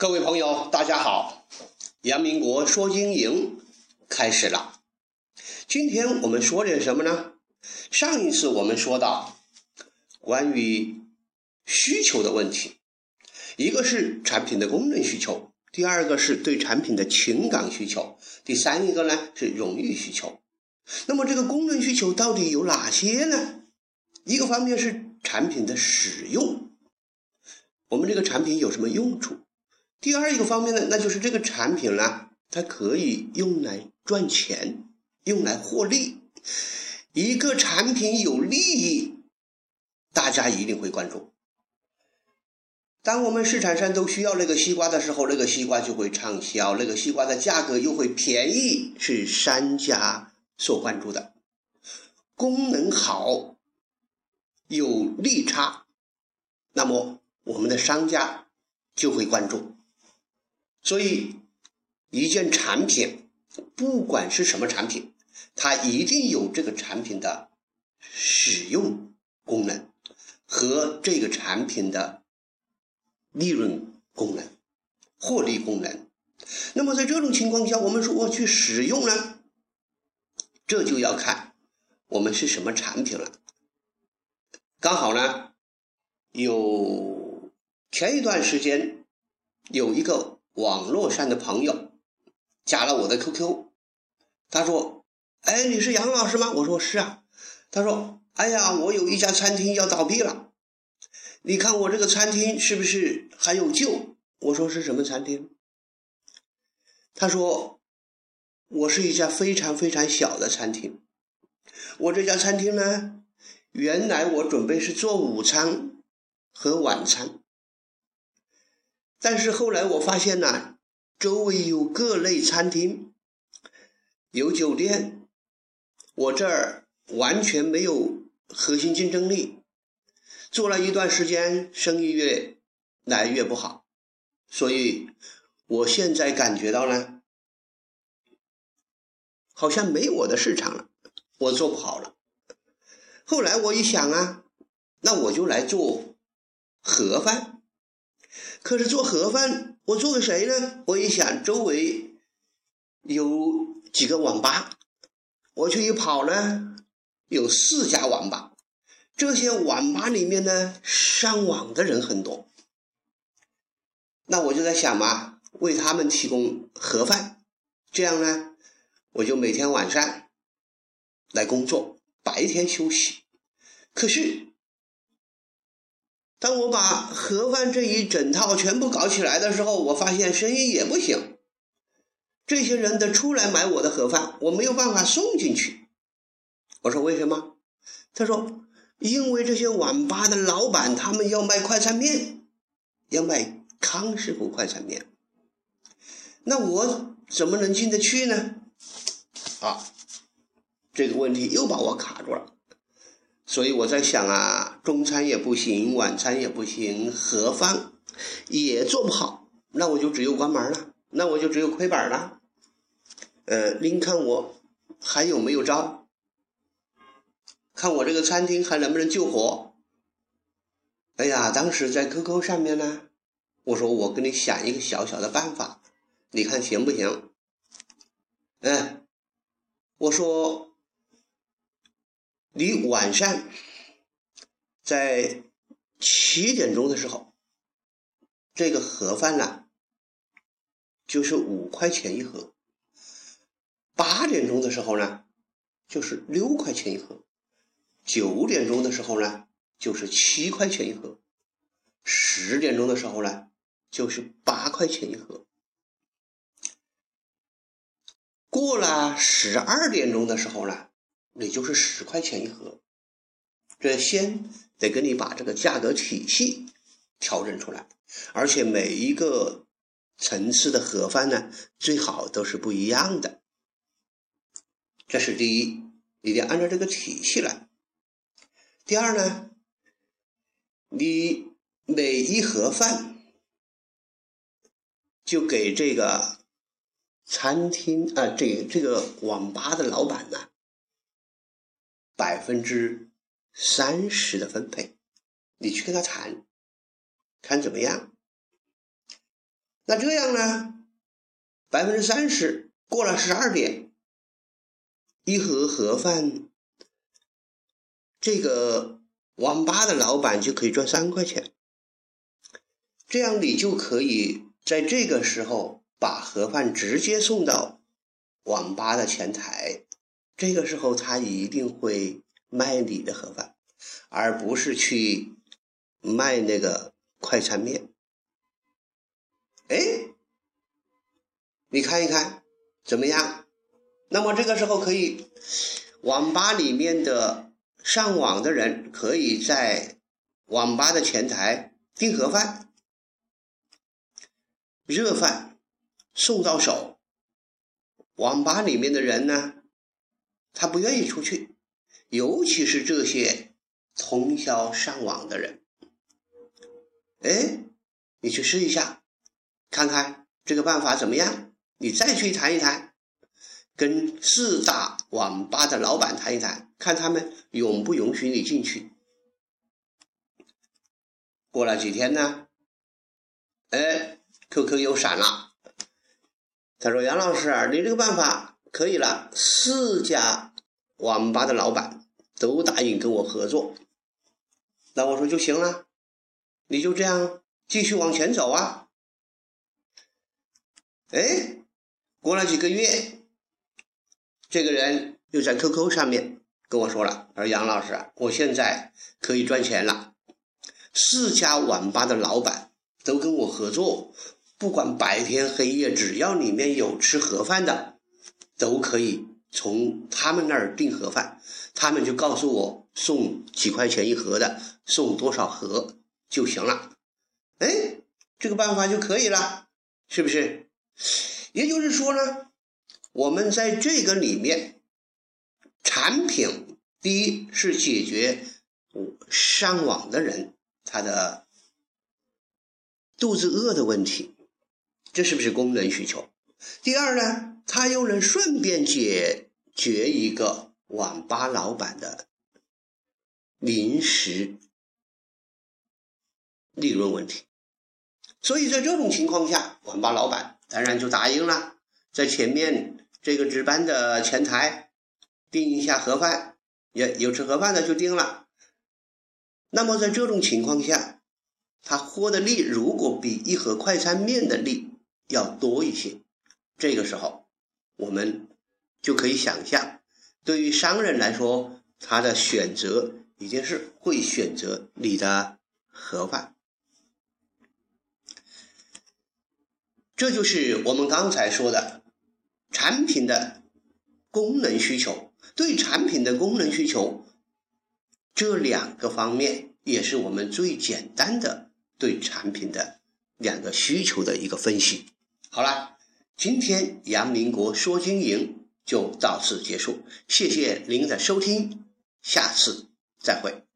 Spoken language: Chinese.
各位朋友，大家好！杨民国说经营开始了。今天我们说点什么呢？上一次我们说到关于需求的问题，一个是产品的功能需求，第二个是对产品的情感需求，第三一个呢是荣誉需求。那么这个功能需求到底有哪些呢？一个方面是产品的使用，我们这个产品有什么用处？第二一个方面呢，那就是这个产品呢，它可以用来赚钱，用来获利。一个产品有利益，大家一定会关注。当我们市场上都需要那个西瓜的时候，那个西瓜就会畅销，那个西瓜的价格又会便宜，是商家所关注的。功能好，有利差，那么我们的商家就会关注。所以，一件产品，不管是什么产品，它一定有这个产品的使用功能和这个产品的利润功能、获利功能。那么，在这种情况下，我们说我去使用呢，这就要看我们是什么产品了。刚好呢，有前一段时间有一个。网络上的朋友加了我的 QQ，他说：“哎，你是杨老师吗？”我说：“是啊。”他说：“哎呀，我有一家餐厅要倒闭了，你看我这个餐厅是不是还有救？”我说：“是什么餐厅？”他说：“我是一家非常非常小的餐厅，我这家餐厅呢，原来我准备是做午餐和晚餐。”但是后来我发现呢，周围有各类餐厅，有酒店，我这儿完全没有核心竞争力。做了一段时间，生意越来越不好，所以我现在感觉到呢，好像没我的市场了，我做不好了。后来我一想啊，那我就来做盒饭。可是做盒饭，我做给谁呢？我一想，周围有几个网吧，我去一跑呢，有四家网吧。这些网吧里面呢，上网的人很多。那我就在想嘛，为他们提供盒饭，这样呢，我就每天晚上来工作，白天休息。可是。当我把盒饭这一整套全部搞起来的时候，我发现生意也不行。这些人得出来买我的盒饭，我没有办法送进去。我说为什么？他说因为这些网吧的老板他们要卖快餐面，要卖康师傅快餐面。那我怎么能进得去呢？啊，这个问题又把我卡住了。所以我在想啊，中餐也不行，晚餐也不行，盒饭也做不好，那我就只有关门了，那我就只有亏本了。呃，您看我还有没有招？看我这个餐厅还能不能救活？哎呀，当时在 QQ 上面呢，我说我给你想一个小小的办法，你看行不行？嗯，我说。你晚上在七点钟的时候，这个盒饭呢，就是五块钱一盒；八点钟的时候呢，就是六块钱一盒；九点钟的时候呢，就是七块钱一盒；十点钟的时候呢，就是八块钱一盒。过了十二点钟的时候呢？也就是十块钱一盒，这先得给你把这个价格体系调整出来，而且每一个层次的盒饭呢，最好都是不一样的。这是第一，一定要按照这个体系来。第二呢，你每一盒饭就给这个餐厅啊，这这个网吧的老板呢。百分之三十的分配，你去跟他谈，看怎么样？那这样呢？百分之三十过了十二点，一盒盒饭，这个网吧的老板就可以赚三块钱。这样你就可以在这个时候把盒饭直接送到网吧的前台，这个时候他一定会卖你的盒饭，而不是去卖那个快餐面。哎。你看一看怎么样？那么这个时候可以，网吧里面的上网的人可以在网吧的前台订盒饭，热饭送到手。网吧里面的人呢，他不愿意出去，尤其是这些通宵上网的人。哎，你去试一下，看看这个办法怎么样？你再去谈一谈，跟四大网吧的老板谈一谈，看他们允不允许你进去。过了几天呢，哎，QQ 又闪了。他说：“杨老师，你这个办法可以了，四家网吧的老板都答应跟我合作。”那我说就行了，你就这样继续往前走啊。哎。过了几个月，这个人又在 QQ 上面跟我说了：“他说杨老师，我现在可以赚钱了，四家网吧的老板都跟我合作，不管白天黑夜，只要里面有吃盒饭的，都可以从他们那儿订盒饭，他们就告诉我送几块钱一盒的，送多少盒就行了。哎，这个办法就可以了，是不是？”也就是说呢，我们在这个里面，产品第一是解决上网的人他的肚子饿的问题，这是不是功能需求？第二呢，他又能顺便解决一个网吧老板的临时利润问题。所以在这种情况下，网吧老板。当然就答应了，在前面这个值班的前台订一下盒饭，有有吃盒饭的就订了。那么在这种情况下，他获的利如果比一盒快餐面的利要多一些，这个时候我们就可以想象，对于商人来说，他的选择一定是会选择你的盒饭。这就是我们刚才说的产品的功能需求。对产品的功能需求，这两个方面也是我们最简单的对产品的两个需求的一个分析。好了，今天杨明国说经营就到此结束，谢谢您的收听，下次再会。